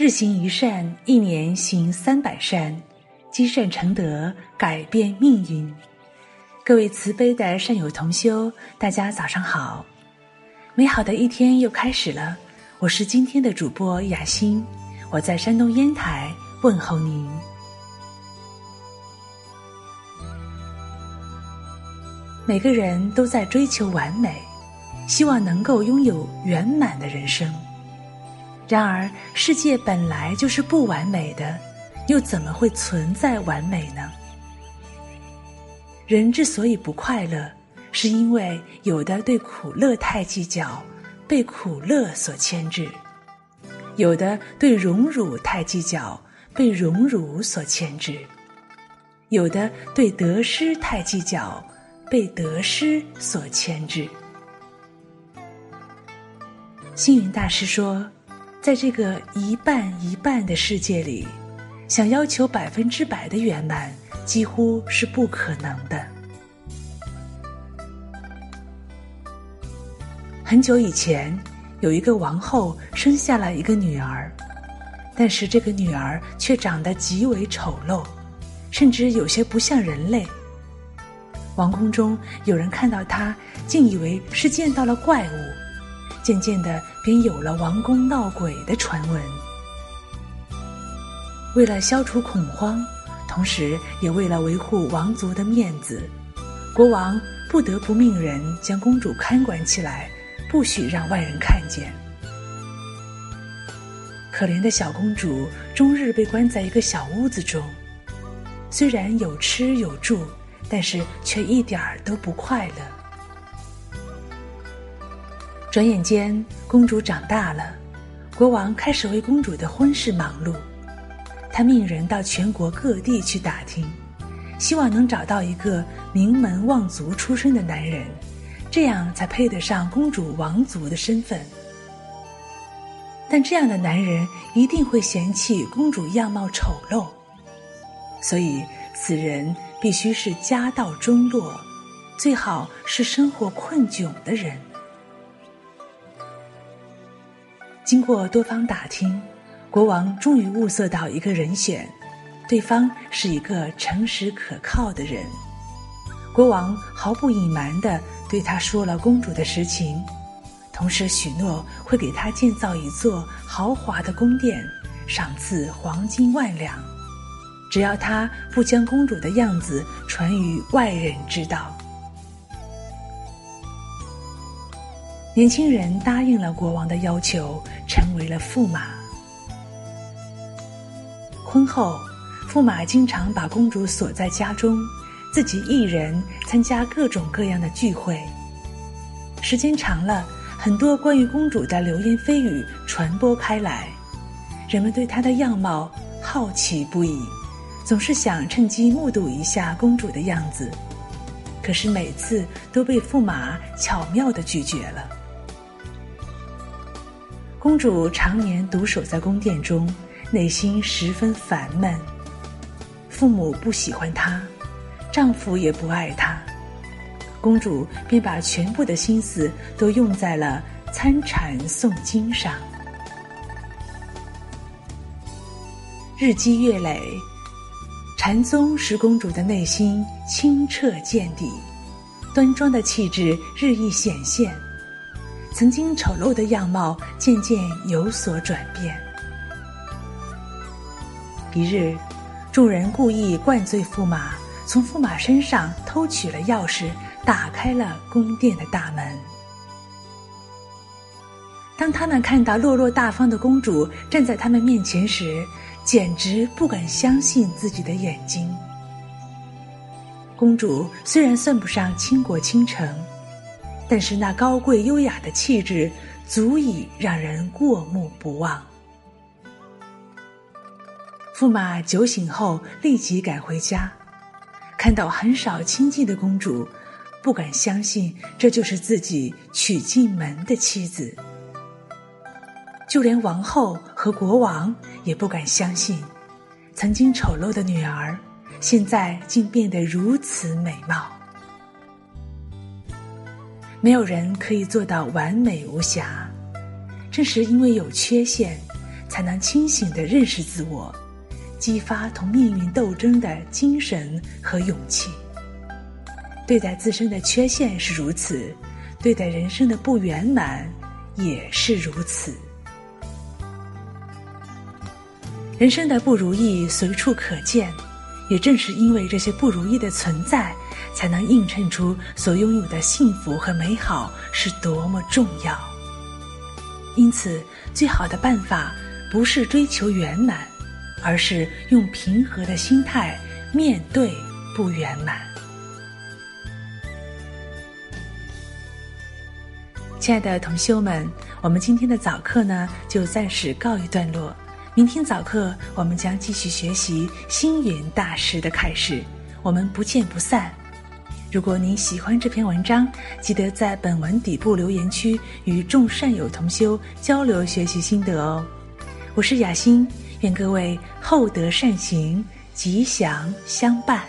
日行一善，一年行三百善，积善成德，改变命运。各位慈悲的善友同修，大家早上好！美好的一天又开始了，我是今天的主播雅欣，我在山东烟台问候您。每个人都在追求完美，希望能够拥有圆满的人生。然而，世界本来就是不完美的，又怎么会存在完美呢？人之所以不快乐，是因为有的对苦乐太计较，被苦乐所牵制；有的对荣辱太计较，被荣辱所牵制；有的对得失太计较，被得失所牵制。星云大师说。在这个一半一半的世界里，想要求百分之百的圆满，几乎是不可能的。很久以前，有一个王后生下了一个女儿，但是这个女儿却长得极为丑陋，甚至有些不像人类。王宫中有人看到她，竟以为是见到了怪物。渐渐的，便有了王宫闹鬼的传闻。为了消除恐慌，同时也为了维护王族的面子，国王不得不命人将公主看管起来，不许让外人看见。可怜的小公主终日被关在一个小屋子中，虽然有吃有住，但是却一点儿都不快乐。转眼间，公主长大了，国王开始为公主的婚事忙碌。他命人到全国各地去打听，希望能找到一个名门望族出身的男人，这样才配得上公主王族的身份。但这样的男人一定会嫌弃公主样貌丑陋，所以此人必须是家道中落，最好是生活困窘的人。经过多方打听，国王终于物色到一个人选，对方是一个诚实可靠的人。国王毫不隐瞒的对他说了公主的实情，同时许诺会给他建造一座豪华的宫殿，赏赐黄金万两，只要他不将公主的样子传于外人知道。年轻人答应了国王的要求，成为了驸马。婚后，驸马经常把公主锁在家中，自己一人参加各种各样的聚会。时间长了，很多关于公主的流言蜚语传播开来，人们对她的样貌好奇不已，总是想趁机目睹一下公主的样子。可是每次都被驸马巧妙的拒绝了。公主常年独守在宫殿中，内心十分烦闷。父母不喜欢她，丈夫也不爱她，公主便把全部的心思都用在了参禅诵经上。日积月累，禅宗使公主的内心清澈见底，端庄的气质日益显现。曾经丑陋的样貌渐渐有所转变。一日，众人故意灌醉驸马，从驸马身上偷取了钥匙，打开了宫殿的大门。当他们看到落落大方的公主站在他们面前时，简直不敢相信自己的眼睛。公主虽然算不上倾国倾城。但是那高贵优雅的气质，足以让人过目不忘。驸马酒醒后立即赶回家，看到很少亲近的公主，不敢相信这就是自己娶进门的妻子。就连王后和国王也不敢相信，曾经丑陋的女儿，现在竟变得如此美貌。没有人可以做到完美无瑕，正是因为有缺陷，才能清醒地认识自我，激发同命运斗争的精神和勇气。对待自身的缺陷是如此，对待人生的不圆满也是如此。人生的不如意随处可见，也正是因为这些不如意的存在，才能映衬出所拥有的幸福和美好是多么重要。因此，最好的办法。不是追求圆满，而是用平和的心态面对不圆满。亲爱的同修们，我们今天的早课呢就暂时告一段落。明天早课我们将继续学习星云大师的开始，我们不见不散。如果您喜欢这篇文章，记得在本文底部留言区与众善友同修交流学习心得哦。我是雅欣，愿各位厚德善行，吉祥相伴。